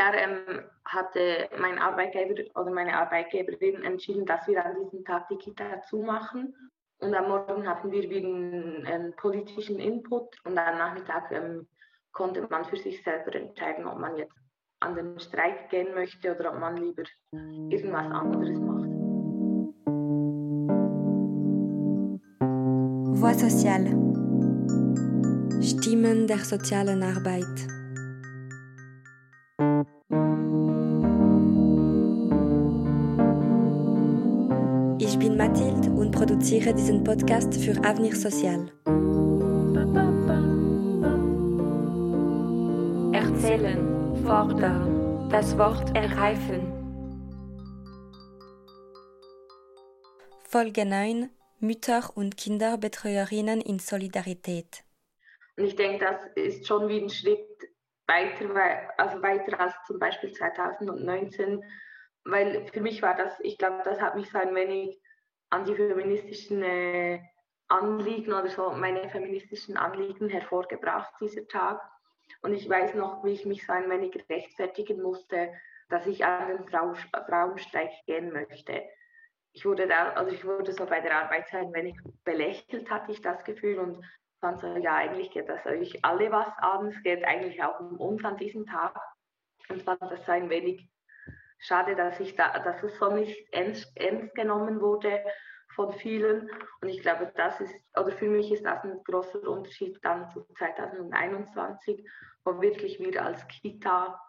Jahr ähm, hatte mein Arbeitgeber oder meine Arbeitgeberin entschieden, dass wir an diesem Tag die Kita zumachen. Und am Morgen hatten wir wieder einen, einen politischen Input und am Nachmittag ähm, konnte man für sich selber entscheiden, ob man jetzt an den Streik gehen möchte oder ob man lieber irgendwas anderes macht. Voix sociale. Stimmen der sozialen Arbeit. Mathilde und produziere diesen Podcast für Avenir Social. Erzählen, fordern, das Wort ergreifen. Folge 9 Mütter und Kinderbetreuerinnen in Solidarität. Und ich denke, das ist schon wie ein Schritt weiter, also weiter als zum Beispiel 2019, weil für mich war das, ich glaube, das hat mich so ein wenig an die feministischen äh, Anliegen oder so meine feministischen Anliegen hervorgebracht, dieser Tag. Und ich weiß noch, wie ich mich so ein wenig rechtfertigen musste, dass ich an den Frau, Frauenstreik gehen möchte. Ich wurde da, also ich wurde so bei der Arbeit ein wenig belächelt, hatte ich das Gefühl und fand so, ja, eigentlich geht das euch alle was an, es geht eigentlich auch um uns an diesem Tag. Und fand das so ein wenig schade, dass ich da, dass es so nicht ernst, ernst genommen wurde von vielen und ich glaube, das ist, oder für mich ist das ein großer Unterschied dann zu 2021, wo wirklich wir als Kita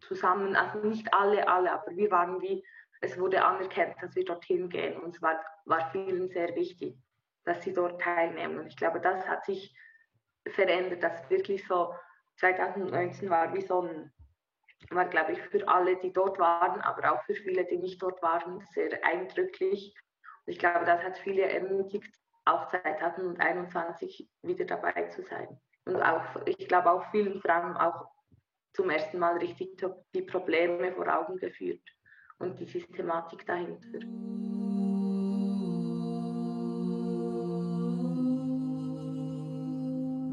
zusammen, also nicht alle, alle, aber wir waren wie es wurde anerkannt, dass wir dorthin gehen. Und es war, war vielen sehr wichtig, dass sie dort teilnehmen. Und ich glaube, das hat sich verändert, dass wirklich so 2019 war wie so ein, war glaube ich für alle, die dort waren, aber auch für viele, die nicht dort waren, sehr eindrücklich. Und ich glaube, das hat viele ermutigt, auch 2021 wieder dabei zu sein. Und auch, ich glaube, auch vielen Frauen auch zum ersten Mal richtig die Probleme vor Augen geführt und die Systematik dahinter.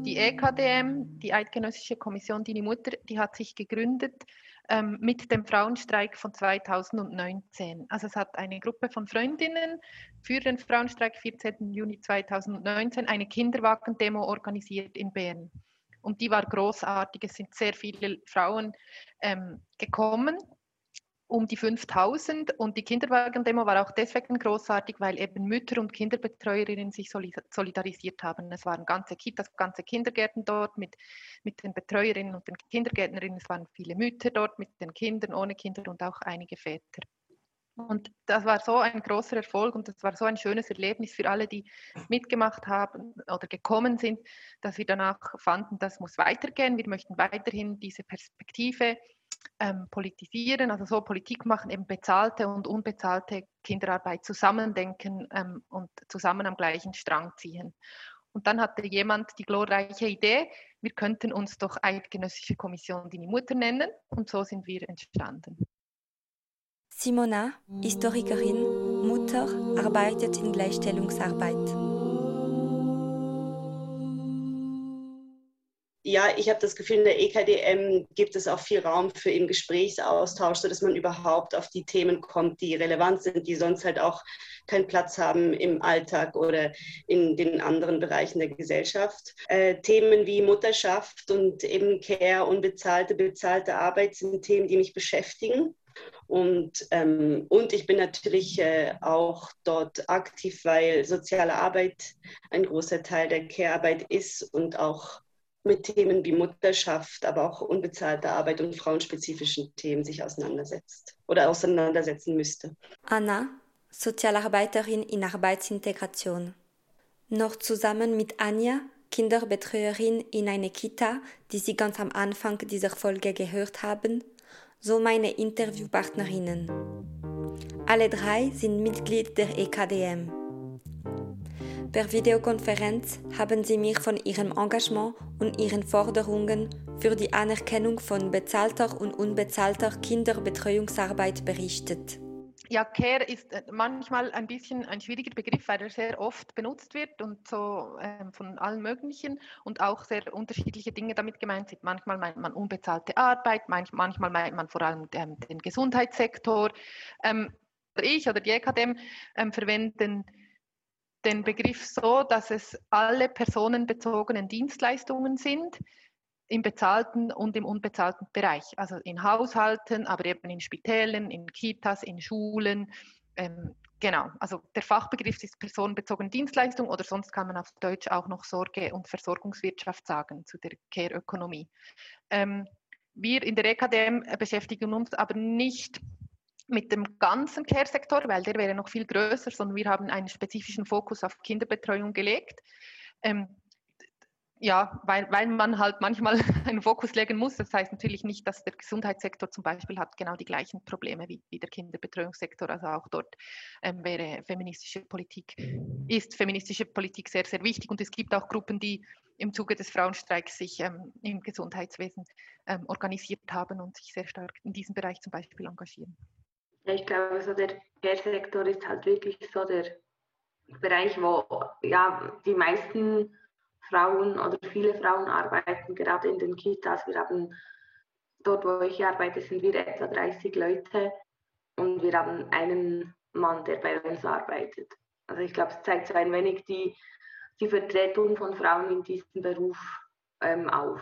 Die EKDM, die Eidgenössische Kommission Dini Mutter, die hat sich gegründet ähm, mit dem Frauenstreik von 2019. Also es hat eine Gruppe von Freundinnen für den Frauenstreik 14. Juni 2019 eine Kinderwagendemo organisiert in Bern. Und die war großartig. Es sind sehr viele Frauen ähm, gekommen um die 5000 und die Kinderwagen-Demo war auch deswegen großartig, weil eben Mütter und Kinderbetreuerinnen sich solidarisiert haben. Es waren ganze Kitas, ganze Kindergärten dort mit, mit den Betreuerinnen und den Kindergärtnerinnen. Es waren viele Mütter dort mit den Kindern, ohne Kinder und auch einige Väter. Und das war so ein großer Erfolg und das war so ein schönes Erlebnis für alle, die mitgemacht haben oder gekommen sind, dass wir danach fanden, das muss weitergehen. Wir möchten weiterhin diese Perspektive ähm, politisieren, also so Politik machen, eben bezahlte und unbezahlte Kinderarbeit zusammendenken ähm, und zusammen am gleichen Strang ziehen. Und dann hatte jemand die glorreiche Idee, wir könnten uns doch Eidgenössische Kommission die Mutter nennen und so sind wir entstanden. Simona, Historikerin, Mutter, arbeitet in Gleichstellungsarbeit. Ja, ich habe das Gefühl, in der EKDM gibt es auch viel Raum für eben Gesprächsaustausch, sodass man überhaupt auf die Themen kommt, die relevant sind, die sonst halt auch keinen Platz haben im Alltag oder in den anderen Bereichen der Gesellschaft. Äh, Themen wie Mutterschaft und eben Care, unbezahlte, bezahlte Arbeit sind Themen, die mich beschäftigen. Und, ähm, und ich bin natürlich äh, auch dort aktiv, weil soziale Arbeit ein großer Teil der Care-Arbeit ist und auch mit Themen wie Mutterschaft, aber auch unbezahlte Arbeit und frauenspezifischen Themen sich auseinandersetzt oder auseinandersetzen müsste. Anna, Sozialarbeiterin in Arbeitsintegration. Noch zusammen mit Anja, Kinderbetreuerin in einer Kita, die Sie ganz am Anfang dieser Folge gehört haben, so meine Interviewpartnerinnen. Alle drei sind Mitglied der EKDM. Per Videokonferenz haben sie mir von ihrem Engagement und ihren Forderungen für die Anerkennung von bezahlter und unbezahlter Kinderbetreuungsarbeit berichtet. ja, Care ist äh, manchmal ein bisschen ein schwieriger Begriff, weil er sehr oft benutzt wird und so ähm, von allen möglichen und auch sehr unterschiedliche Dinge damit gemeint sind. Manchmal meint man unbezahlte Arbeit, manch, manchmal meint man vor allem ähm, den Gesundheitssektor. Ähm, ich oder die EKDM ähm, verwenden den Begriff so, dass es alle personenbezogenen Dienstleistungen sind, im bezahlten und im unbezahlten Bereich, also in Haushalten, aber eben in Spitälen, in Kitas, in Schulen. Ähm, genau, also der Fachbegriff ist personenbezogene Dienstleistung oder sonst kann man auf Deutsch auch noch Sorge- und Versorgungswirtschaft sagen zu der Care-Ökonomie. Ähm, wir in der EKDM beschäftigen uns aber nicht mit dem ganzen Care-Sektor, weil der wäre noch viel größer, sondern wir haben einen spezifischen Fokus auf Kinderbetreuung gelegt. Ähm, ja, weil, weil man halt manchmal einen Fokus legen muss. Das heißt natürlich nicht, dass der Gesundheitssektor zum Beispiel hat genau die gleichen Probleme wie, wie der Kinderbetreuungssektor. Also auch dort ähm, wäre feministische Politik, ist feministische Politik sehr, sehr wichtig. Und es gibt auch Gruppen, die im Zuge des Frauenstreiks sich ähm, im Gesundheitswesen ähm, organisiert haben und sich sehr stark in diesem Bereich zum Beispiel engagieren. Ich glaube, so der Care-Sektor ist halt wirklich so der Bereich, wo ja die meisten Frauen oder viele Frauen arbeiten gerade in den Kitas. Wir haben dort, wo ich arbeite, sind wir etwa 30 Leute und wir haben einen Mann, der bei uns arbeitet. Also ich glaube, es zeigt so ein wenig die, die Vertretung von Frauen in diesem Beruf ähm, auf.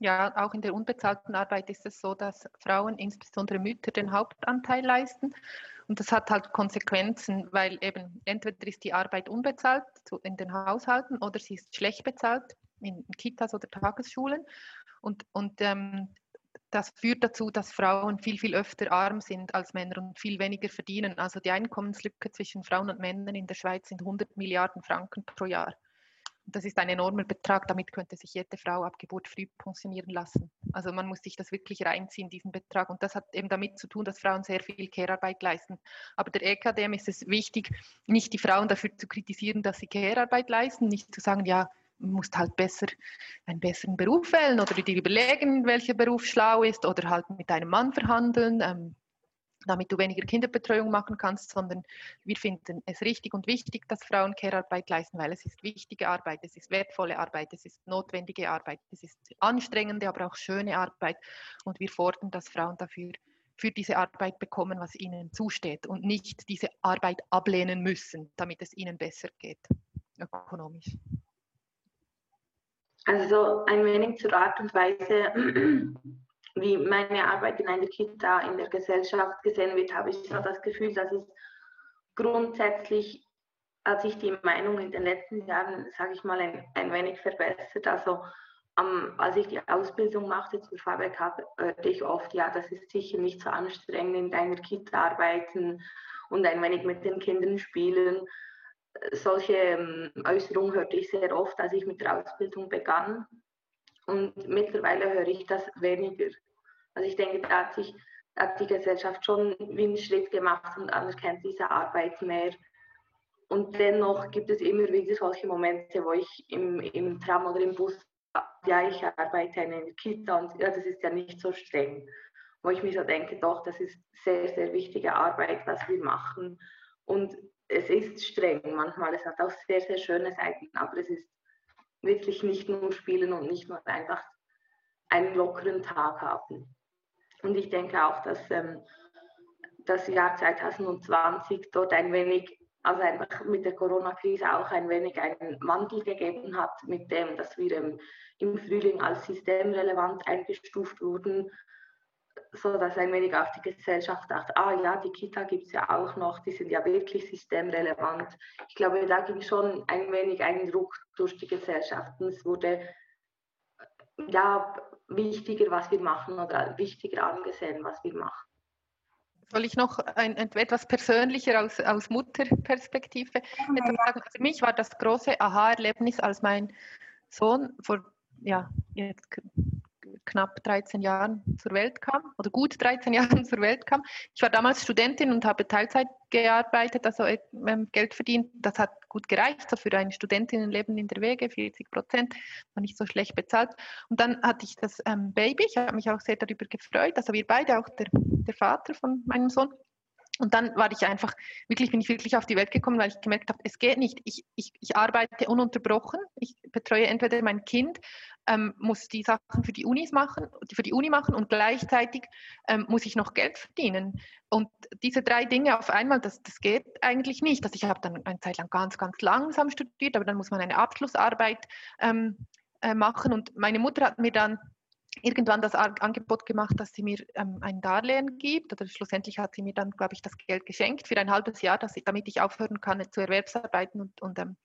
Ja, auch in der unbezahlten Arbeit ist es so, dass Frauen, insbesondere Mütter, den Hauptanteil leisten. Und das hat halt Konsequenzen, weil eben entweder ist die Arbeit unbezahlt in den Haushalten oder sie ist schlecht bezahlt in Kitas oder Tagesschulen. Und, und ähm, das führt dazu, dass Frauen viel, viel öfter arm sind als Männer und viel weniger verdienen. Also die Einkommenslücke zwischen Frauen und Männern in der Schweiz sind 100 Milliarden Franken pro Jahr. Das ist ein enormer Betrag, damit könnte sich jede Frau ab Geburt früh pensionieren lassen. Also man muss sich das wirklich reinziehen, diesen Betrag. Und das hat eben damit zu tun, dass Frauen sehr viel Care-Arbeit leisten. Aber der EKDM ist es wichtig, nicht die Frauen dafür zu kritisieren, dass sie Care-Arbeit leisten, nicht zu sagen, ja, man muss halt besser einen besseren Beruf wählen oder dir überlegen, welcher Beruf schlau ist oder halt mit einem Mann verhandeln. Ähm, damit du weniger Kinderbetreuung machen kannst, sondern wir finden es richtig und wichtig, dass Frauen Care-Arbeit leisten, weil es ist wichtige Arbeit, es ist wertvolle Arbeit, es ist notwendige Arbeit, es ist anstrengende, aber auch schöne Arbeit und wir fordern, dass Frauen dafür für diese Arbeit bekommen, was ihnen zusteht und nicht diese Arbeit ablehnen müssen, damit es ihnen besser geht, ökonomisch. Also ein wenig zur Art und Weise, wie meine Arbeit in einer Kita in der Gesellschaft gesehen wird, habe ich so das Gefühl, dass es grundsätzlich hat sich die Meinung in den letzten Jahren, sage ich mal, ein, ein wenig verbessert. Also um, als ich die Ausbildung machte zur Fabrik, hörte ich oft, ja, das ist sicher nicht so anstrengend, in einer Kita arbeiten und ein wenig mit den Kindern spielen. Solche ähm, Äußerungen hörte ich sehr oft, als ich mit der Ausbildung begann. Und mittlerweile höre ich das weniger. Also ich denke, da hat sich hat die Gesellschaft schon einen Schritt gemacht und anerkennt diese Arbeit mehr. Und dennoch gibt es immer wieder solche Momente, wo ich im, im Tram oder im Bus, ja, ich arbeite in einer Kita und ja, das ist ja nicht so streng. Wo ich mir so denke, doch, das ist sehr, sehr wichtige Arbeit, was wir machen. Und es ist streng manchmal, es hat auch sehr, sehr schöne Seiten, aber es ist wirklich nicht nur spielen und nicht nur einfach einen lockeren Tag haben. Und ich denke auch, dass ähm, das Jahr 2020 dort ein wenig, also einfach mit der Corona-Krise auch ein wenig einen Wandel gegeben hat, mit dem, dass wir ähm, im Frühling als systemrelevant eingestuft wurden, so dass ein wenig auch die Gesellschaft dachte, ah ja, die Kita gibt es ja auch noch, die sind ja wirklich systemrelevant. Ich glaube, da ging schon ein wenig ein Druck durch die Gesellschaft. Und es wurde ja wichtiger, was wir machen oder wichtiger angesehen, was wir machen. Soll ich noch ein, etwas persönlicher aus, aus Mutterperspektive ja, sagen? Für mich war das große Aha-Erlebnis, als mein Sohn vor ja, jetzt knapp 13 Jahren zur Welt kam oder gut 13 Jahren zur Welt kam. Ich war damals Studentin und habe Teilzeit gearbeitet, also ähm, Geld verdient. Das hat gut gereicht, so für ein Studentinnenleben in der Wege, 40 Prozent, war nicht so schlecht bezahlt. Und dann hatte ich das ähm, Baby, ich habe mich auch sehr darüber gefreut, also wir beide, auch der, der Vater von meinem Sohn. Und dann war ich einfach, wirklich bin ich wirklich auf die Welt gekommen, weil ich gemerkt habe, es geht nicht. Ich, ich, ich arbeite ununterbrochen. Ich betreue entweder mein Kind, ähm, muss die Sachen für die Unis machen, für die Uni machen und gleichzeitig ähm, muss ich noch Geld verdienen. Und diese drei Dinge auf einmal, das, das geht eigentlich nicht. Also ich habe dann eine Zeit lang ganz, ganz langsam studiert, aber dann muss man eine Abschlussarbeit ähm, äh, machen. Und meine Mutter hat mir dann irgendwann das Angebot gemacht, dass sie mir ähm, ein Darlehen gibt. Oder schlussendlich hat sie mir dann, glaube ich, das Geld geschenkt für ein halbes Jahr, dass ich, damit ich aufhören kann zu erwerbsarbeiten und, und ähm,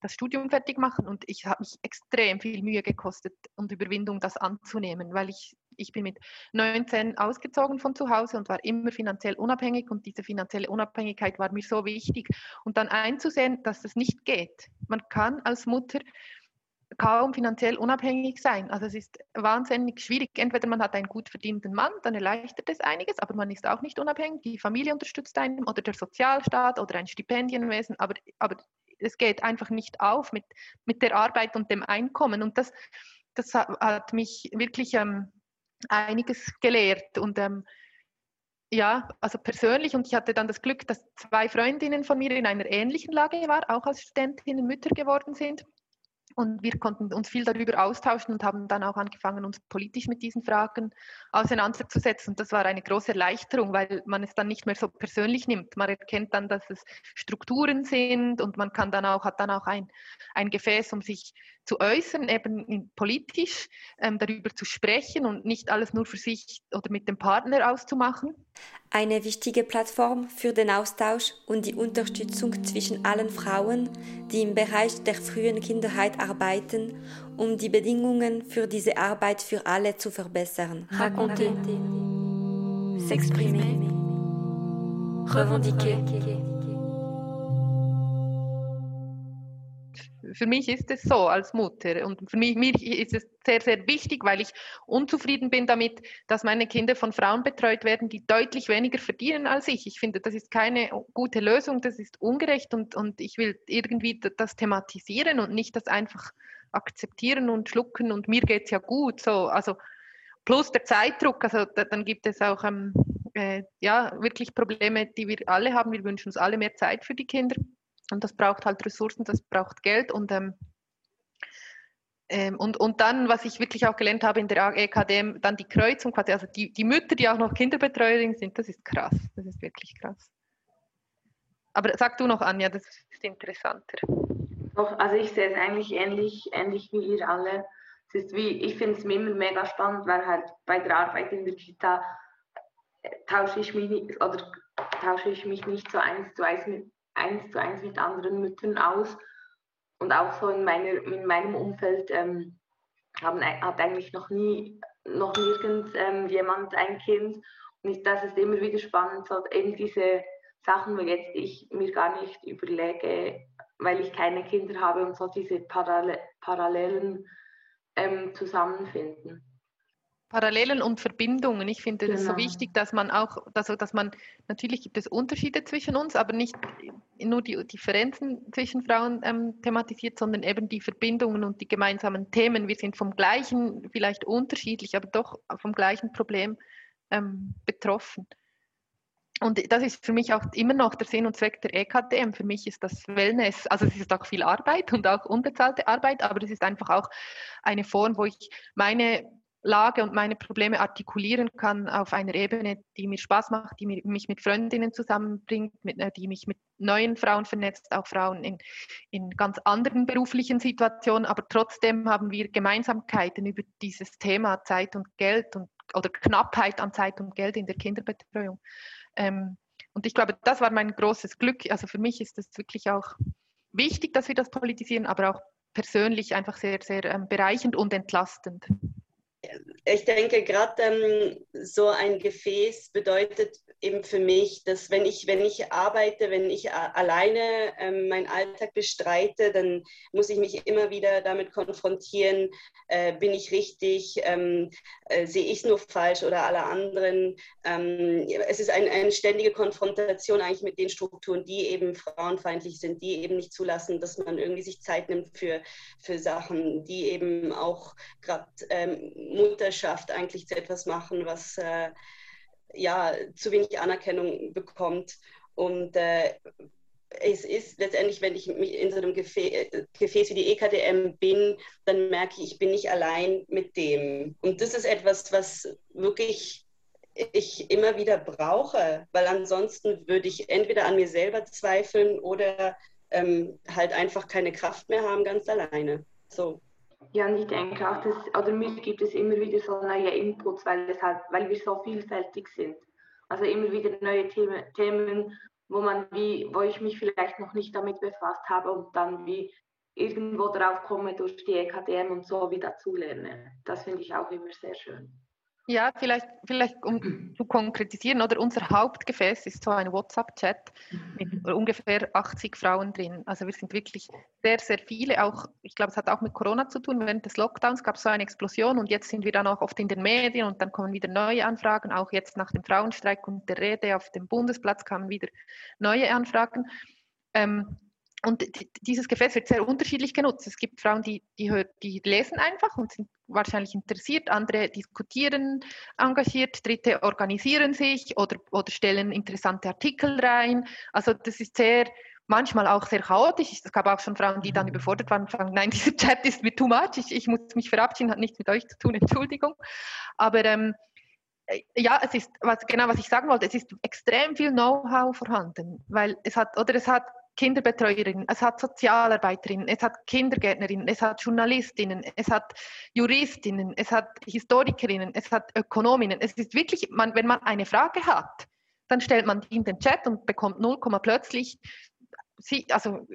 das Studium fertig machen. Und ich habe mich extrem viel Mühe gekostet und Überwindung, das anzunehmen, weil ich, ich bin mit 19 ausgezogen von zu Hause und war immer finanziell unabhängig. Und diese finanzielle Unabhängigkeit war mir so wichtig. Und dann einzusehen, dass es nicht geht. Man kann als Mutter kaum finanziell unabhängig sein. Also es ist wahnsinnig schwierig. Entweder man hat einen gut verdienenden Mann, dann erleichtert es einiges, aber man ist auch nicht unabhängig. Die Familie unterstützt einen oder der Sozialstaat oder ein Stipendienwesen, aber, aber es geht einfach nicht auf mit, mit der Arbeit und dem Einkommen. Und das, das hat mich wirklich ähm, einiges gelehrt. Und ähm, ja, also persönlich, und ich hatte dann das Glück, dass zwei Freundinnen von mir in einer ähnlichen Lage waren, auch als Studentinnen Mütter geworden sind. Und wir konnten uns viel darüber austauschen und haben dann auch angefangen, uns politisch mit diesen Fragen auseinanderzusetzen. Und das war eine große Erleichterung, weil man es dann nicht mehr so persönlich nimmt. Man erkennt dann, dass es Strukturen sind und man kann dann auch, hat dann auch ein, ein Gefäß, um sich zu äußern, eben politisch ähm, darüber zu sprechen und nicht alles nur für sich oder mit dem Partner auszumachen. Eine wichtige Plattform für den Austausch und die Unterstützung zwischen allen Frauen, die im Bereich der frühen Kinderheit arbeiten, um die Bedingungen für diese Arbeit für alle zu verbessern. Raconter, s'exprimer, revendiquer. Für mich ist es so als Mutter und für mich, mir ist es sehr, sehr wichtig, weil ich unzufrieden bin damit, dass meine Kinder von Frauen betreut werden, die deutlich weniger verdienen als ich. Ich finde, das ist keine gute Lösung, das ist ungerecht und, und ich will irgendwie das thematisieren und nicht das einfach akzeptieren und schlucken und mir geht es ja gut. So, also plus der Zeitdruck, also da, dann gibt es auch ähm, äh, ja, wirklich Probleme, die wir alle haben. Wir wünschen uns alle mehr Zeit für die Kinder. Und das braucht halt Ressourcen, das braucht Geld und ähm, ähm, und, und dann, was ich wirklich auch gelernt habe in der EKDM, dann die Kreuzung, quasi, also die, die Mütter, die auch noch Kinderbetreuerin sind, das ist krass. Das ist wirklich krass. Aber sag du noch, Anja, das ist interessanter. Doch, also ich sehe es eigentlich ähnlich, ähnlich wie ihr alle. Es ist wie, ich finde es immer mega spannend, weil halt bei der Arbeit in der Kita äh, tausche ich mich oder tausche ich mich nicht so eins zu eins mit, eins zu eins mit anderen Müttern aus. Und auch so in, meiner, in meinem Umfeld ähm, haben, hat eigentlich noch nie, noch nirgends ähm, jemand ein Kind. Und ich, das ist immer wieder spannend, so eben diese Sachen, wo jetzt ich mir gar nicht überlege, weil ich keine Kinder habe und so diese Parallel Parallelen ähm, zusammenfinden. Parallelen und Verbindungen. Ich finde es genau. so wichtig, dass man auch, also dass man, natürlich gibt es Unterschiede zwischen uns, aber nicht nur die Differenzen zwischen Frauen ähm, thematisiert, sondern eben die Verbindungen und die gemeinsamen Themen. Wir sind vom gleichen, vielleicht unterschiedlich, aber doch vom gleichen Problem ähm, betroffen. Und das ist für mich auch immer noch der Sinn und Zweck der EKTM. Für mich ist das Wellness, also es ist auch viel Arbeit und auch unbezahlte Arbeit, aber es ist einfach auch eine Form, wo ich meine Lage und meine Probleme artikulieren kann auf einer Ebene, die mir Spaß macht, die mich mit Freundinnen zusammenbringt, mit, äh, die mich mit neuen Frauen vernetzt, auch Frauen in, in ganz anderen beruflichen Situationen. Aber trotzdem haben wir Gemeinsamkeiten über dieses Thema Zeit und Geld und, oder Knappheit an Zeit und Geld in der Kinderbetreuung. Ähm, und ich glaube, das war mein großes Glück. Also für mich ist es wirklich auch wichtig, dass wir das politisieren, aber auch persönlich einfach sehr, sehr ähm, bereichend und entlastend ich denke, gerade ähm, so ein Gefäß bedeutet eben für mich, dass wenn ich, wenn ich arbeite, wenn ich alleine ähm, meinen Alltag bestreite, dann muss ich mich immer wieder damit konfrontieren, äh, bin ich richtig, ähm, äh, sehe ich es nur falsch oder alle anderen. Ähm, es ist ein, eine ständige Konfrontation eigentlich mit den Strukturen, die eben frauenfeindlich sind, die eben nicht zulassen, dass man irgendwie sich Zeit nimmt für, für Sachen, die eben auch gerade ähm, Mutterschaft eigentlich zu etwas machen, was... Äh, ja, zu wenig Anerkennung bekommt. Und äh, es ist letztendlich, wenn ich mich in so einem Gefäß, Gefäß, wie die EKDM bin, dann merke ich, ich bin nicht allein mit dem. Und das ist etwas, was wirklich ich immer wieder brauche, weil ansonsten würde ich entweder an mir selber zweifeln oder ähm, halt einfach keine Kraft mehr haben, ganz alleine. So. Ja, und ich denke auch, dass, oder mir gibt es immer wieder so neue Inputs, weil, es halt, weil wir so vielfältig sind. Also immer wieder neue Themen, Themen, wo man wie, wo ich mich vielleicht noch nicht damit befasst habe und dann wie irgendwo drauf komme durch die EKDM und so wieder zulerne. Das finde ich auch immer sehr schön. Ja, vielleicht, vielleicht um zu konkretisieren, oder unser Hauptgefäß ist so ein WhatsApp-Chat mit ungefähr 80 Frauen drin. Also wir sind wirklich sehr, sehr viele. Auch, ich glaube, es hat auch mit Corona zu tun. Während des Lockdowns gab es so eine Explosion und jetzt sind wir dann auch oft in den Medien und dann kommen wieder neue Anfragen. Auch jetzt nach dem Frauenstreik und der Rede auf dem Bundesplatz kamen wieder neue Anfragen. Ähm, und dieses Gefäß wird sehr unterschiedlich genutzt. Es gibt Frauen, die, die, die, lesen einfach und sind wahrscheinlich interessiert, andere diskutieren engagiert, dritte organisieren sich oder, oder stellen interessante Artikel rein. Also das ist sehr, manchmal auch sehr chaotisch. Es gab auch schon Frauen, die dann überfordert waren und sagen, nein, dieser Chat ist mir too much, ich, ich muss mich verabschieden, hat nichts mit euch zu tun, Entschuldigung. Aber ähm, äh, ja, es ist, was, genau was ich sagen wollte, es ist extrem viel Know-how vorhanden, weil es hat, oder es hat Kinderbetreuerinnen, es hat Sozialarbeiterinnen, es hat Kindergärtnerinnen, es hat Journalistinnen, es hat Juristinnen, es hat Historikerinnen, es hat Ökonominnen. Es ist wirklich, man, wenn man eine Frage hat, dann stellt man die in den Chat und bekommt 0, plötzlich sie, also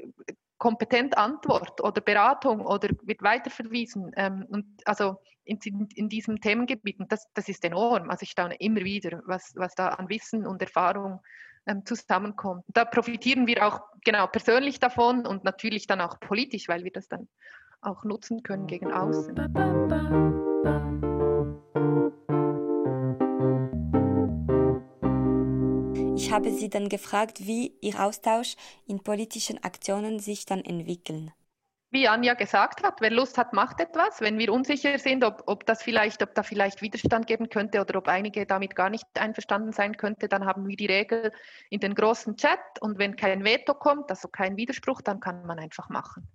kompetent Antwort oder Beratung oder wird weiterverwiesen. Ähm, und also in, in diesem Themengebiet, und das, das ist enorm. Also ich staune immer wieder, was, was da an Wissen und Erfahrung ähm, zusammenkommt. Da profitieren wir auch genau persönlich davon und natürlich dann auch politisch, weil wir das dann auch nutzen können gegen außen. Ich habe sie dann gefragt, wie ihr Austausch in politischen Aktionen sich dann entwickeln wie Anja gesagt hat, wer Lust hat, macht etwas. Wenn wir unsicher sind, ob, ob das vielleicht, ob da vielleicht Widerstand geben könnte oder ob einige damit gar nicht einverstanden sein könnte, dann haben wir die Regel in den großen Chat und wenn kein Veto kommt, also kein Widerspruch, dann kann man einfach machen.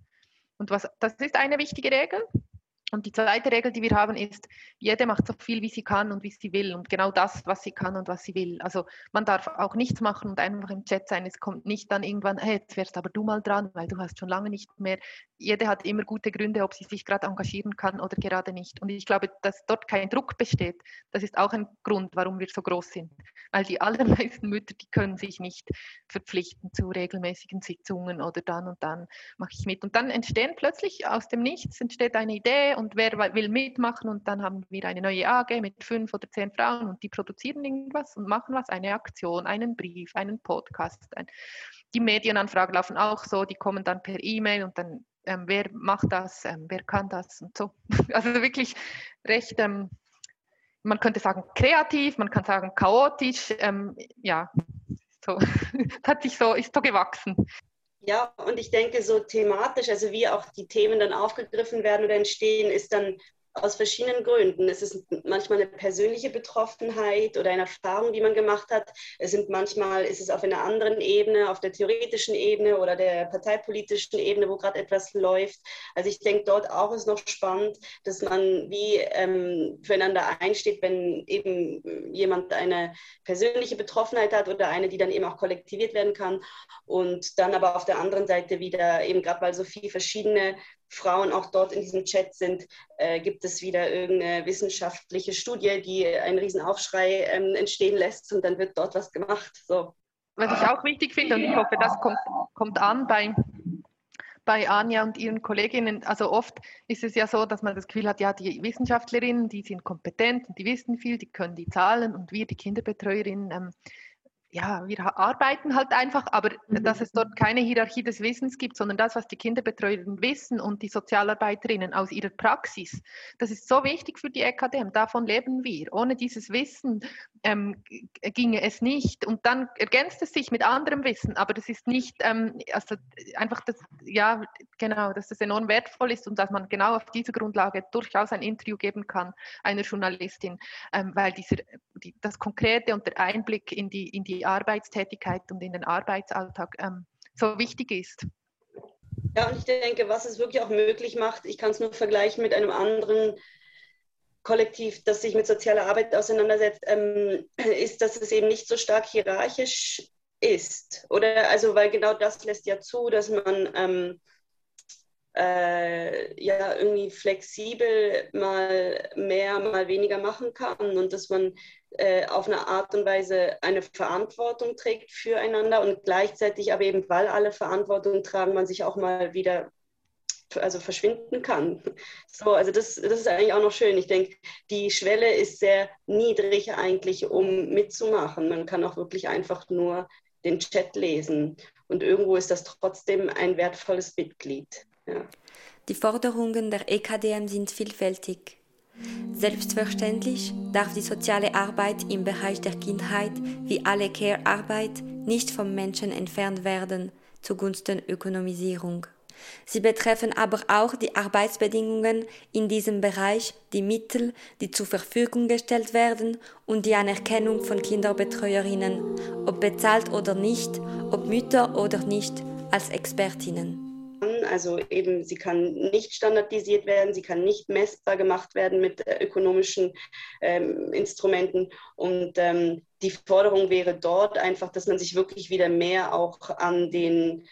Und was, das ist eine wichtige Regel. Und die zweite Regel, die wir haben, ist, jede macht so viel, wie sie kann und wie sie will und genau das, was sie kann und was sie will. Also man darf auch nichts machen und einfach im Chat sein. Es kommt nicht dann irgendwann, hey, jetzt wärst aber du mal dran, weil du hast schon lange nicht mehr. Jede hat immer gute Gründe, ob sie sich gerade engagieren kann oder gerade nicht. Und ich glaube, dass dort kein Druck besteht, das ist auch ein Grund, warum wir so groß sind. Weil die allermeisten Mütter, die können sich nicht verpflichten zu regelmäßigen Sitzungen oder dann und dann mache ich mit. Und dann entstehen plötzlich aus dem Nichts entsteht eine Idee und wer will mitmachen und dann haben wir eine neue AG mit fünf oder zehn Frauen und die produzieren irgendwas und machen was, eine Aktion, einen Brief, einen Podcast. Ein, die Medienanfragen laufen auch so, die kommen dann per E-Mail und dann, ähm, wer macht das, ähm, wer kann das und so. Also wirklich recht, ähm, man könnte sagen kreativ, man kann sagen chaotisch, ähm, ja, so, hat sich so, ist so gewachsen. Ja, und ich denke, so thematisch, also wie auch die Themen dann aufgegriffen werden oder entstehen, ist dann aus verschiedenen Gründen. Es ist manchmal eine persönliche Betroffenheit oder eine Erfahrung, die man gemacht hat. Es sind manchmal ist es auf einer anderen Ebene, auf der theoretischen Ebene oder der parteipolitischen Ebene, wo gerade etwas läuft. Also ich denke, dort auch ist noch spannend, dass man wie ähm, füreinander einsteht, wenn eben jemand eine persönliche Betroffenheit hat oder eine, die dann eben auch kollektiviert werden kann. Und dann aber auf der anderen Seite wieder eben gerade, weil so viele verschiedene Frauen auch dort in diesem Chat sind, äh, gibt es wieder irgendeine wissenschaftliche Studie, die einen riesen Aufschrei ähm, entstehen lässt und dann wird dort was gemacht. So. Was ich auch wichtig finde, und ich hoffe, das kommt, kommt an bei, bei Anja und ihren Kolleginnen. Also oft ist es ja so, dass man das Gefühl hat, ja, die Wissenschaftlerinnen, die sind kompetent die wissen viel, die können die Zahlen und wir, die Kinderbetreuerinnen, ähm, ja, wir arbeiten halt einfach, aber mhm. dass es dort keine Hierarchie des Wissens gibt, sondern das, was die Kinderbetreuerinnen wissen und die Sozialarbeiterinnen aus ihrer Praxis, das ist so wichtig für die EKDM. Davon leben wir. Ohne dieses Wissen ähm, ginge es nicht. Und dann ergänzt es sich mit anderem Wissen, aber das ist nicht, ähm, also einfach, das, ja, genau, dass das enorm wertvoll ist und dass man genau auf dieser Grundlage durchaus ein Interview geben kann einer Journalistin, ähm, weil dieser, die, das Konkrete und der Einblick in die, in die Arbeitstätigkeit und in den Arbeitsalltag ähm, so wichtig ist. Ja, und ich denke, was es wirklich auch möglich macht, ich kann es nur vergleichen mit einem anderen Kollektiv, das sich mit sozialer Arbeit auseinandersetzt, ähm, ist, dass es eben nicht so stark hierarchisch ist. Oder also, weil genau das lässt ja zu, dass man ähm, äh, ja irgendwie flexibel mal mehr, mal weniger machen kann und dass man äh, auf eine Art und Weise eine Verantwortung trägt füreinander und gleichzeitig aber eben, weil alle Verantwortung tragen, man sich auch mal wieder also verschwinden kann. So, also das, das ist eigentlich auch noch schön. Ich denke, die Schwelle ist sehr niedrig eigentlich, um mitzumachen. Man kann auch wirklich einfach nur den Chat lesen. Und irgendwo ist das trotzdem ein wertvolles Mitglied. Ja. Die Forderungen der EKDM sind vielfältig. Selbstverständlich darf die soziale Arbeit im Bereich der Kindheit wie alle Care-Arbeit nicht vom Menschen entfernt werden zugunsten Ökonomisierung. Sie betreffen aber auch die Arbeitsbedingungen in diesem Bereich, die Mittel, die zur Verfügung gestellt werden und die Anerkennung von Kinderbetreuerinnen, ob bezahlt oder nicht, ob Mütter oder nicht, als Expertinnen. Also eben, sie kann nicht standardisiert werden, sie kann nicht messbar gemacht werden mit äh, ökonomischen ähm, Instrumenten. Und ähm, die Forderung wäre dort einfach, dass man sich wirklich wieder mehr auch an den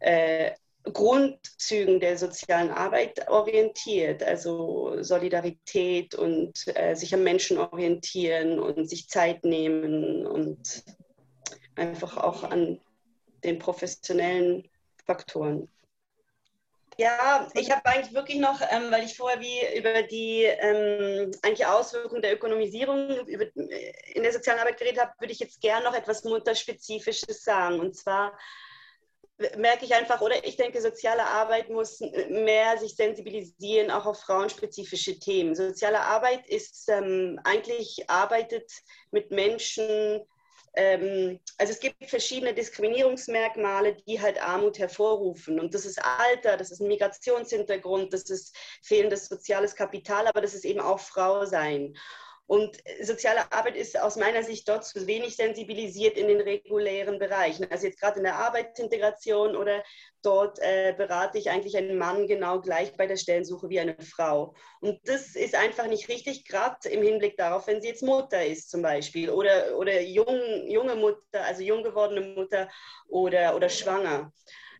äh, Grundzügen der sozialen Arbeit orientiert, also Solidarität und äh, sich am Menschen orientieren und sich Zeit nehmen und einfach auch an den professionellen Faktoren. Ja, ich habe eigentlich wirklich noch, ähm, weil ich vorher wie über die ähm, eigentlich Auswirkungen der Ökonomisierung über, äh, in der sozialen Arbeit geredet habe, würde ich jetzt gerne noch etwas Mutterspezifisches sagen. Und zwar merke ich einfach, oder ich denke, soziale Arbeit muss mehr sich sensibilisieren, auch auf frauenspezifische Themen. Soziale Arbeit ist ähm, eigentlich arbeitet mit Menschen, ähm, also es gibt verschiedene Diskriminierungsmerkmale, die halt Armut hervorrufen. Und das ist Alter, das ist Migrationshintergrund, das ist fehlendes soziales Kapital, aber das ist eben auch Frau sein. Und soziale Arbeit ist aus meiner Sicht dort zu wenig sensibilisiert in den regulären Bereichen. Also jetzt gerade in der Arbeitsintegration oder dort äh, berate ich eigentlich einen Mann genau gleich bei der Stellensuche wie eine Frau. Und das ist einfach nicht richtig, gerade im Hinblick darauf, wenn sie jetzt Mutter ist zum Beispiel oder, oder jung, junge Mutter, also jung gewordene Mutter oder, oder schwanger.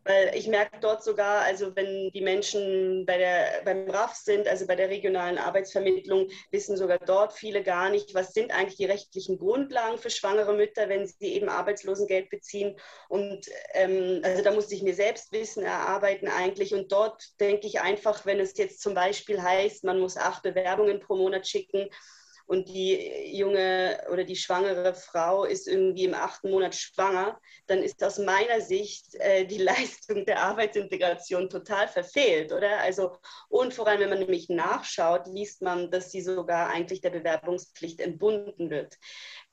Weil ich merke dort sogar, also wenn die Menschen bei der, beim RAF sind, also bei der regionalen Arbeitsvermittlung, wissen sogar dort viele gar nicht, was sind eigentlich die rechtlichen Grundlagen für schwangere Mütter, wenn sie eben Arbeitslosengeld beziehen. Und ähm, also da musste ich mir selbst Wissen erarbeiten eigentlich. Und dort denke ich einfach, wenn es jetzt zum Beispiel heißt, man muss acht Bewerbungen pro Monat schicken, und die junge oder die schwangere Frau ist irgendwie im achten Monat schwanger, dann ist aus meiner Sicht äh, die Leistung der Arbeitsintegration total verfehlt, oder? Also, und vor allem, wenn man nämlich nachschaut, liest man, dass sie sogar eigentlich der Bewerbungspflicht entbunden wird.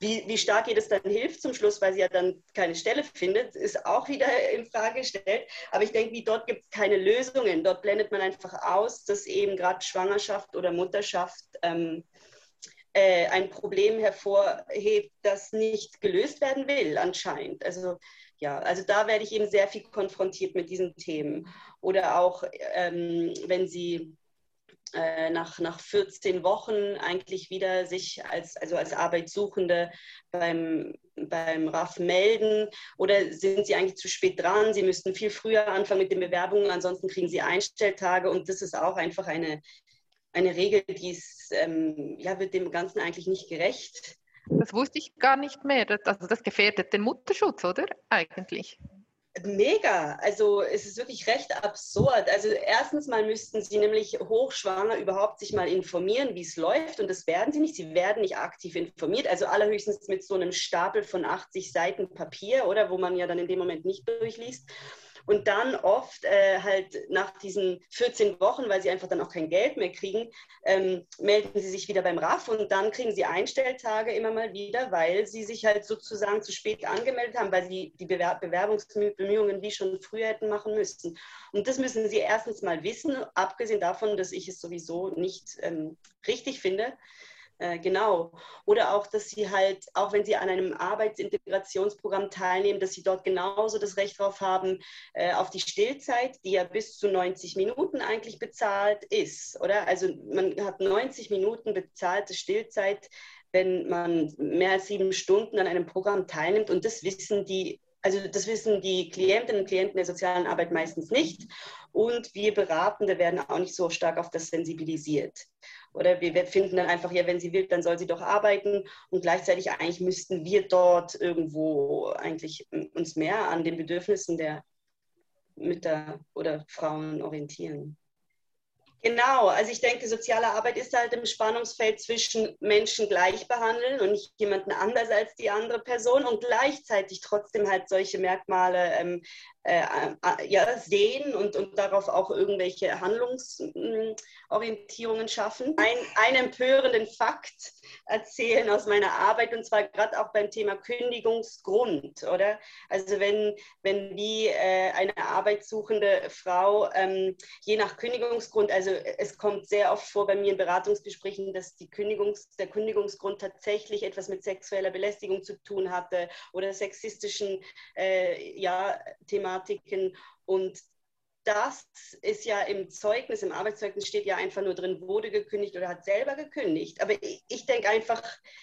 Wie, wie stark ihr das dann hilft zum Schluss, weil sie ja dann keine Stelle findet, ist auch wieder in Frage gestellt. Aber ich denke, wie dort gibt es keine Lösungen. Dort blendet man einfach aus, dass eben gerade Schwangerschaft oder Mutterschaft ähm, äh, ein Problem hervorhebt, das nicht gelöst werden will, anscheinend. Also ja, also da werde ich eben sehr viel konfrontiert mit diesen Themen. Oder auch, ähm, wenn sie äh, nach, nach 14 Wochen eigentlich wieder sich als, also als Arbeitssuchende beim, beim RAF melden oder sind sie eigentlich zu spät dran? Sie müssten viel früher anfangen mit den Bewerbungen, ansonsten kriegen sie Einstelltage und das ist auch einfach eine, eine Regel, die ist, ähm, ja, wird dem Ganzen eigentlich nicht gerecht. Das wusste ich gar nicht mehr. Das, also das gefährdet den Mutterschutz, oder? Eigentlich. Mega. Also es ist wirklich recht absurd. Also erstens mal müssten sie nämlich hochschwanger überhaupt sich mal informieren, wie es läuft. Und das werden sie nicht. Sie werden nicht aktiv informiert. Also allerhöchstens mit so einem Stapel von 80 Seiten Papier, oder wo man ja dann in dem Moment nicht durchliest. Und dann oft äh, halt nach diesen 14 Wochen, weil sie einfach dann auch kein Geld mehr kriegen, ähm, melden sie sich wieder beim RAF und dann kriegen sie Einstelltage immer mal wieder, weil sie sich halt sozusagen zu spät angemeldet haben, weil sie die Bewer Bewerbungsbemühungen wie schon früher hätten machen müssen. Und das müssen sie erstens mal wissen, abgesehen davon, dass ich es sowieso nicht ähm, richtig finde. Äh, genau. Oder auch, dass sie halt, auch wenn sie an einem Arbeitsintegrationsprogramm teilnehmen, dass sie dort genauso das Recht darauf haben, äh, auf die Stillzeit, die ja bis zu 90 Minuten eigentlich bezahlt ist. Oder? Also man hat 90 Minuten bezahlte Stillzeit, wenn man mehr als sieben Stunden an einem Programm teilnimmt. Und das wissen die also das wissen die Klientinnen und Klienten der sozialen Arbeit meistens nicht. Und wir Beratende werden auch nicht so stark auf das sensibilisiert. Oder wir finden dann einfach, ja, wenn sie will, dann soll sie doch arbeiten. Und gleichzeitig eigentlich müssten wir dort irgendwo eigentlich uns mehr an den Bedürfnissen der Mütter oder Frauen orientieren. Genau, also ich denke, soziale Arbeit ist halt im Spannungsfeld zwischen Menschen gleich behandeln und nicht jemanden anders als die andere Person und gleichzeitig trotzdem halt solche Merkmale ähm, äh, äh, ja, sehen und, und darauf auch irgendwelche Handlungsorientierungen schaffen. Ein, einen empörenden Fakt erzählen aus meiner Arbeit und zwar gerade auch beim Thema Kündigungsgrund, oder? Also wenn, wenn wie äh, eine arbeitssuchende Frau ähm, je nach Kündigungsgrund, also es kommt sehr oft vor bei mir in Beratungsgesprächen, dass die Kündigungs, der Kündigungsgrund tatsächlich etwas mit sexueller Belästigung zu tun hatte oder sexistischen äh, ja, Thematiken. Und das ist ja im Zeugnis, im Arbeitszeugnis steht ja einfach nur drin, wurde gekündigt oder hat selber gekündigt. Aber ich, ich denke einfach,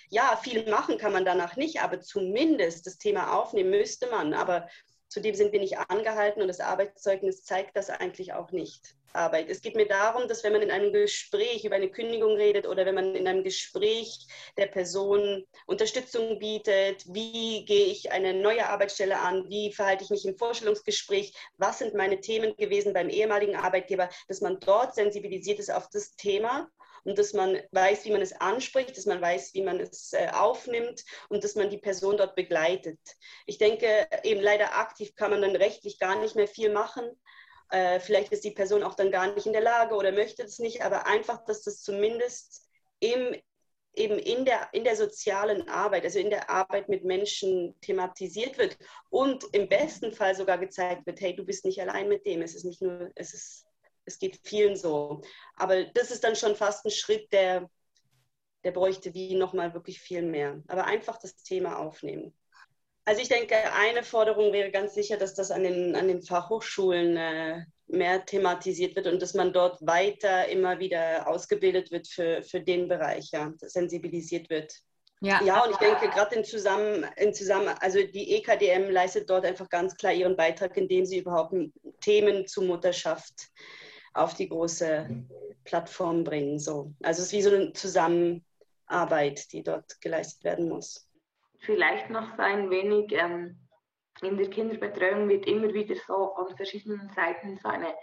ja, viel machen kann man danach nicht, aber zumindest das Thema aufnehmen müsste man. Aber Zudem sind wir nicht angehalten und das Arbeitszeugnis zeigt das eigentlich auch nicht. Arbeit. Es geht mir darum, dass wenn man in einem Gespräch über eine Kündigung redet oder wenn man in einem Gespräch der Person Unterstützung bietet, wie gehe ich eine neue Arbeitsstelle an, wie verhalte ich mich im Vorstellungsgespräch, was sind meine Themen gewesen beim ehemaligen Arbeitgeber, dass man dort sensibilisiert ist auf das Thema und dass man weiß, wie man es anspricht, dass man weiß, wie man es äh, aufnimmt und dass man die Person dort begleitet. Ich denke, eben leider aktiv kann man dann rechtlich gar nicht mehr viel machen. Äh, vielleicht ist die Person auch dann gar nicht in der Lage oder möchte es nicht, aber einfach, dass das zumindest im, eben in der, in der sozialen Arbeit, also in der Arbeit mit Menschen thematisiert wird und im besten Fall sogar gezeigt wird, hey, du bist nicht allein mit dem, es ist nicht nur, es ist es geht vielen so. Aber das ist dann schon fast ein Schritt, der, der bräuchte wie nochmal wirklich viel mehr. Aber einfach das Thema aufnehmen. Also ich denke, eine Forderung wäre ganz sicher, dass das an den, an den Fachhochschulen äh, mehr thematisiert wird und dass man dort weiter immer wieder ausgebildet wird für, für den Bereich, ja, sensibilisiert wird. Ja, ja und ich denke, gerade in Zusammen, in Zusammen, also die EKDM leistet dort einfach ganz klar ihren Beitrag, indem sie überhaupt Themen zur Mutterschaft auf die große Plattform bringen. So. Also es ist wie so eine Zusammenarbeit, die dort geleistet werden muss. Vielleicht noch so ein wenig, ähm, in der Kinderbetreuung wird immer wieder so von verschiedenen Seiten so eine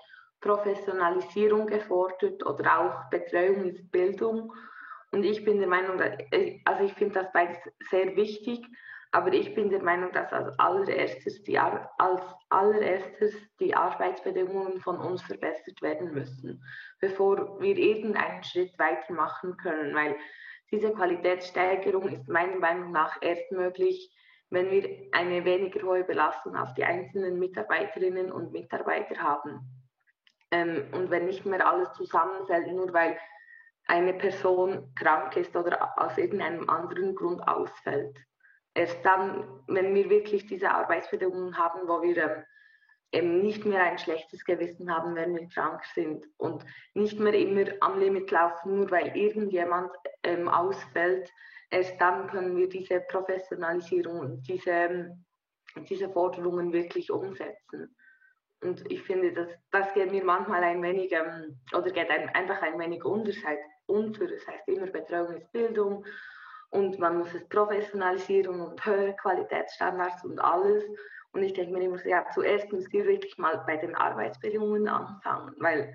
Professionalisierung gefordert oder auch Betreuungsbildung. Und ich bin der Meinung, äh, also ich finde das beides sehr wichtig, aber ich bin der Meinung, dass als allererstes, die, als allererstes die Arbeitsbedingungen von uns verbessert werden müssen, bevor wir irgendeinen Schritt weitermachen können. Weil diese Qualitätssteigerung ist meiner Meinung nach erst möglich, wenn wir eine weniger hohe Belastung auf die einzelnen Mitarbeiterinnen und Mitarbeiter haben. Ähm, und wenn nicht mehr alles zusammenfällt, nur weil eine Person krank ist oder aus irgendeinem anderen Grund ausfällt erst dann, wenn wir wirklich diese Arbeitsbedingungen haben, wo wir ähm, eben nicht mehr ein schlechtes Gewissen haben, wenn wir krank sind und nicht mehr immer am Limit laufen, nur weil irgendjemand ähm, ausfällt, erst dann können wir diese Professionalisierung und diese, ähm, diese Forderungen wirklich umsetzen. Und ich finde, das, das geht mir manchmal ein wenig, ähm, oder geht ein, einfach ein wenig unter. Das heißt immer Betreuung ist Bildung und man muss es professionalisieren und höhere Qualitätsstandards und alles. Und ich denke mir immer, ja, zuerst müssen wir wirklich mal bei den Arbeitsbedingungen anfangen, weil,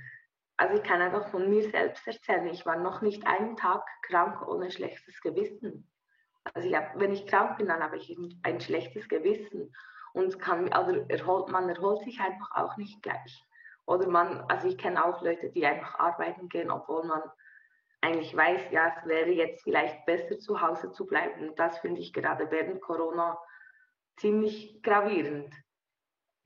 also ich kann einfach von mir selbst erzählen, ich war noch nicht einen Tag krank ohne schlechtes Gewissen. Also ich hab, wenn ich krank bin, dann habe ich ein schlechtes Gewissen. und kann, also erholt, man erholt sich einfach auch nicht gleich. Oder man, also ich kenne auch Leute, die einfach arbeiten gehen, obwohl man eigentlich weiß, ja, es wäre jetzt vielleicht besser zu Hause zu bleiben. Und das finde ich gerade während Corona ziemlich gravierend.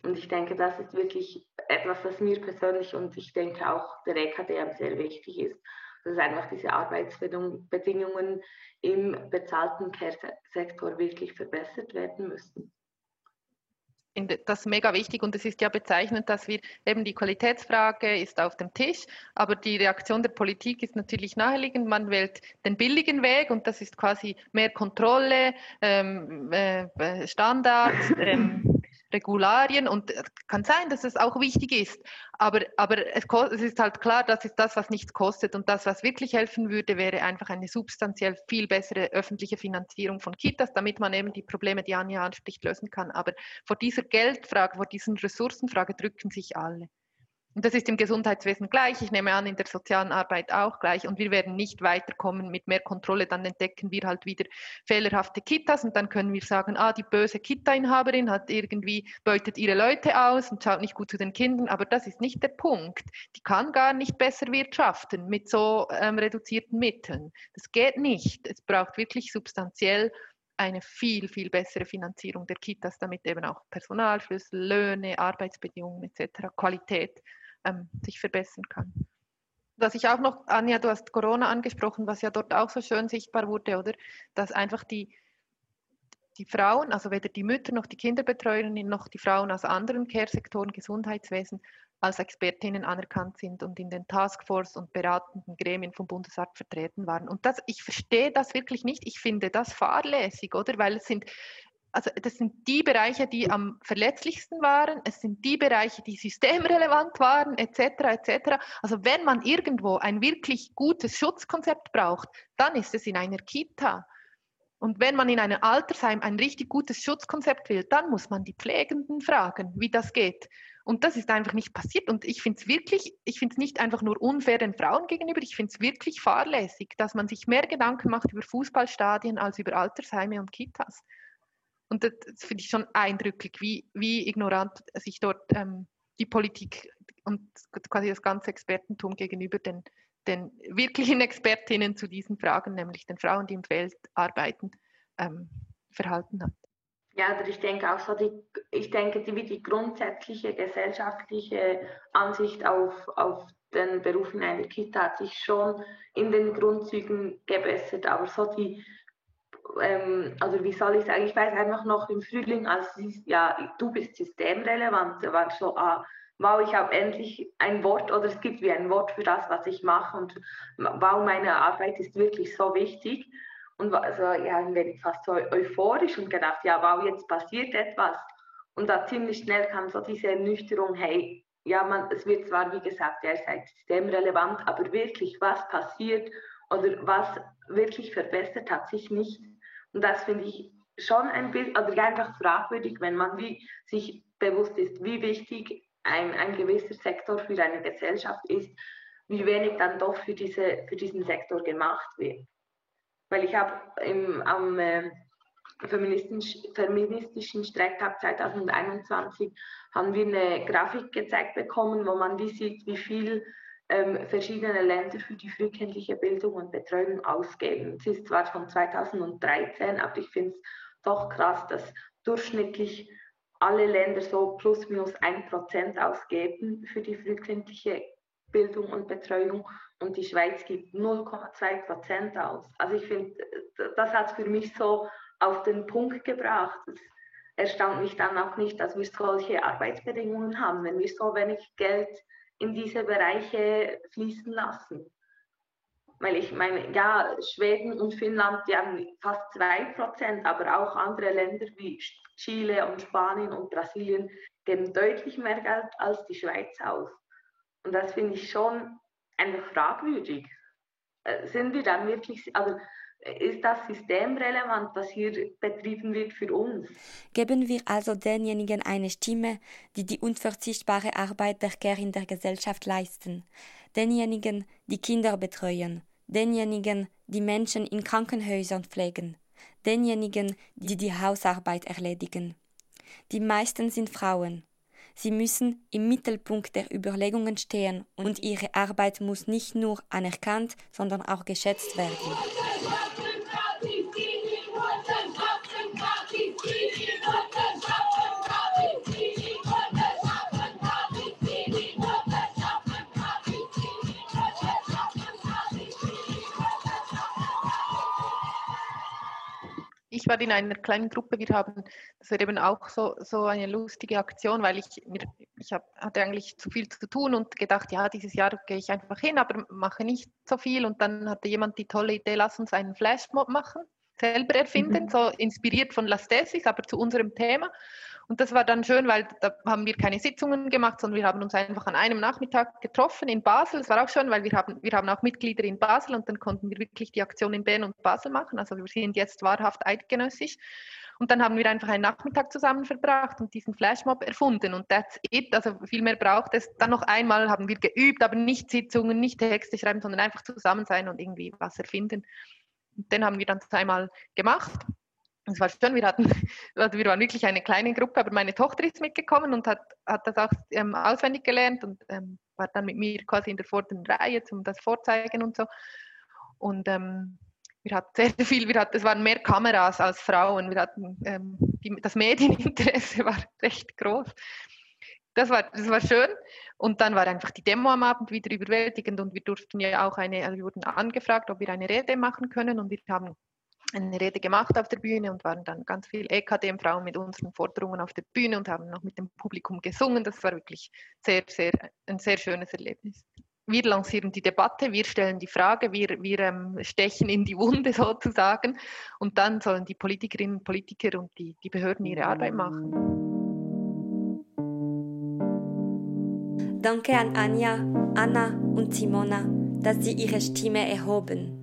Und ich denke, das ist wirklich etwas, das mir persönlich und ich denke auch der EKDM sehr wichtig ist, dass einfach diese Arbeitsbedingungen im bezahlten Care-Sektor wirklich verbessert werden müssen das mega wichtig und es ist ja bezeichnend, dass wir eben die Qualitätsfrage ist auf dem Tisch, aber die Reaktion der Politik ist natürlich naheliegend. Man wählt den billigen Weg und das ist quasi mehr Kontrolle, ähm, äh, Standards, ähm, Regularien und äh, kann sein, dass es auch wichtig ist, aber, aber es, es, ist halt klar, das ist das, was nichts kostet und das, was wirklich helfen würde, wäre einfach eine substanziell viel bessere öffentliche Finanzierung von Kitas, damit man eben die Probleme, die Anja anspricht, lösen kann. Aber vor dieser Geldfrage, vor dieser Ressourcenfrage drücken sich alle. Und das ist im Gesundheitswesen gleich, ich nehme an, in der sozialen Arbeit auch gleich. Und wir werden nicht weiterkommen mit mehr Kontrolle. Dann entdecken wir halt wieder fehlerhafte Kitas und dann können wir sagen, ah, die böse Kita-Inhaberin hat irgendwie, beutet ihre Leute aus und schaut nicht gut zu den Kindern. Aber das ist nicht der Punkt. Die kann gar nicht besser wirtschaften mit so ähm, reduzierten Mitteln. Das geht nicht. Es braucht wirklich substanziell eine viel, viel bessere Finanzierung der Kitas, damit eben auch Personalschlüssel, Löhne, Arbeitsbedingungen etc., Qualität ähm, sich verbessern kann. Was ich auch noch, Anja, du hast Corona angesprochen, was ja dort auch so schön sichtbar wurde, oder? Dass einfach die, die Frauen, also weder die Mütter noch die Kinderbetreuerinnen noch die Frauen aus anderen Care-Sektoren, Gesundheitswesen, als Expertinnen anerkannt sind und in den Taskforce und beratenden Gremien vom Bundesrat vertreten waren. Und das, ich verstehe das wirklich nicht. Ich finde das fahrlässig, oder? Weil es sind also das sind die Bereiche, die am verletzlichsten waren, es sind die Bereiche, die systemrelevant waren, etc., etc. Also wenn man irgendwo ein wirklich gutes Schutzkonzept braucht, dann ist es in einer Kita. Und wenn man in einem Altersheim ein richtig gutes Schutzkonzept will, dann muss man die Pflegenden fragen, wie das geht. Und das ist einfach nicht passiert. Und ich finde es wirklich, ich finde es nicht einfach nur unfair den Frauen gegenüber, ich finde es wirklich fahrlässig, dass man sich mehr Gedanken macht über Fußballstadien als über Altersheime und Kitas. Und das, das finde ich schon eindrücklich, wie, wie ignorant sich dort ähm, die Politik und quasi das ganze Expertentum gegenüber den, den wirklichen Expertinnen zu diesen Fragen, nämlich den Frauen, die im Feld arbeiten, ähm, verhalten hat. Ja, ich denke auch so, die, ich denke, die, die grundsätzliche gesellschaftliche Ansicht auf, auf den Beruf in einer Kita hat sich schon in den Grundzügen gebessert, aber so die ähm, also wie soll ich sagen, ich weiß einfach noch im Frühling, als es ja, du bist systemrelevant, war so, ah, wow, ich habe endlich ein Wort oder es gibt wie ein Wort für das, was ich mache und wow, meine Arbeit ist wirklich so wichtig. Und also, ja, ein wenig fast so euphorisch und gedacht, ja, wow, jetzt passiert etwas. Und da ziemlich schnell kam so diese Ernüchterung, hey, ja, man, es wird zwar, wie gesagt, ja, ihr seid systemrelevant, aber wirklich, was passiert oder was wirklich verbessert hat sich nicht. Und das finde ich schon ein bisschen, also einfach fragwürdig, wenn man wie, sich bewusst ist, wie wichtig ein, ein gewisser Sektor für eine Gesellschaft ist, wie wenig dann doch für, diese, für diesen Sektor gemacht wird. Weil ich habe am äh, feministischen, feministischen Streiktag 2021 haben wir eine Grafik gezeigt bekommen, wo man wie sieht, wie viel ähm, verschiedene Länder für die frühkindliche Bildung und Betreuung ausgeben. Es ist zwar von 2013, aber ich finde es doch krass, dass durchschnittlich alle Länder so plus minus ein Prozent ausgeben für die frühkindliche Bildung und Betreuung und die Schweiz gibt 0,2 Prozent aus. Also ich finde, das hat es für mich so auf den Punkt gebracht. Es erstaunt mich dann auch nicht, dass wir solche Arbeitsbedingungen haben, wenn wir so wenig Geld in diese Bereiche fließen lassen. Weil ich meine, ja, Schweden und Finnland, die haben fast 2%, aber auch andere Länder wie Chile und Spanien und Brasilien geben deutlich mehr Geld als die Schweiz aus. Und das finde ich schon einfach fragwürdig. Äh, sind wir dann wirklich, also ist das systemrelevant, was hier betrieben wird für uns. Geben wir also denjenigen eine Stimme, die die unverzichtbare Arbeit der Care in der Gesellschaft leisten, denjenigen, die Kinder betreuen, denjenigen, die Menschen in Krankenhäusern pflegen, denjenigen, die die Hausarbeit erledigen. Die meisten sind Frauen. Sie müssen im Mittelpunkt der Überlegungen stehen und ihre Arbeit muss nicht nur anerkannt, sondern auch geschätzt werden. Ich war in einer kleinen Gruppe. Wir haben, das war eben auch so, so eine lustige Aktion, weil ich, mir, ich hab, hatte eigentlich zu viel zu tun und gedacht, ja, dieses Jahr gehe ich einfach hin, aber mache nicht so viel. Und dann hatte jemand die tolle Idee, lass uns einen Flashmob machen, selber erfinden, mhm. so inspiriert von Lastesis, aber zu unserem Thema. Und das war dann schön, weil da haben wir keine Sitzungen gemacht, sondern wir haben uns einfach an einem Nachmittag getroffen in Basel. Es war auch schön, weil wir haben, wir haben auch Mitglieder in Basel und dann konnten wir wirklich die Aktion in Bern und Basel machen. Also wir sind jetzt wahrhaft eidgenössisch. Und dann haben wir einfach einen Nachmittag zusammen verbracht und diesen Flashmob erfunden. Und that's it. Also viel mehr braucht es. Dann noch einmal haben wir geübt, aber nicht Sitzungen, nicht Texte schreiben, sondern einfach zusammen sein und irgendwie was erfinden. Und den haben wir dann zweimal gemacht es war schön, wir hatten, also wir waren wirklich eine kleine Gruppe, aber meine Tochter ist mitgekommen und hat, hat das auch ähm, auswendig gelernt und ähm, war dann mit mir quasi in der vorderen Reihe zum das Vorzeigen und so. Und ähm, wir hatten sehr viel, wir hatten, es waren mehr Kameras als Frauen, wir hatten, ähm, die, das Medieninteresse war recht groß. Das war, das war schön. Und dann war einfach die Demo am Abend wieder überwältigend und wir durften ja auch eine, also wir wurden angefragt, ob wir eine Rede machen können und wir haben eine Rede gemacht auf der Bühne und waren dann ganz viele EKDM-Frauen mit unseren Forderungen auf der Bühne und haben noch mit dem Publikum gesungen. Das war wirklich sehr, sehr, ein sehr schönes Erlebnis. Wir lancieren die Debatte, wir stellen die Frage, wir, wir ähm, stechen in die Wunde sozusagen und dann sollen die Politikerinnen und Politiker und die, die Behörden ihre Arbeit machen. Danke an Anja, Anna und Simona, dass sie ihre Stimme erhoben.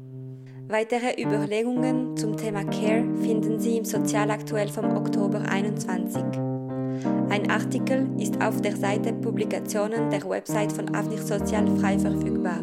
Weitere Überlegungen zum Thema Care finden Sie im Sozialaktuell vom Oktober 21. Ein Artikel ist auf der Seite Publikationen der Website von Avnich Sozial frei verfügbar.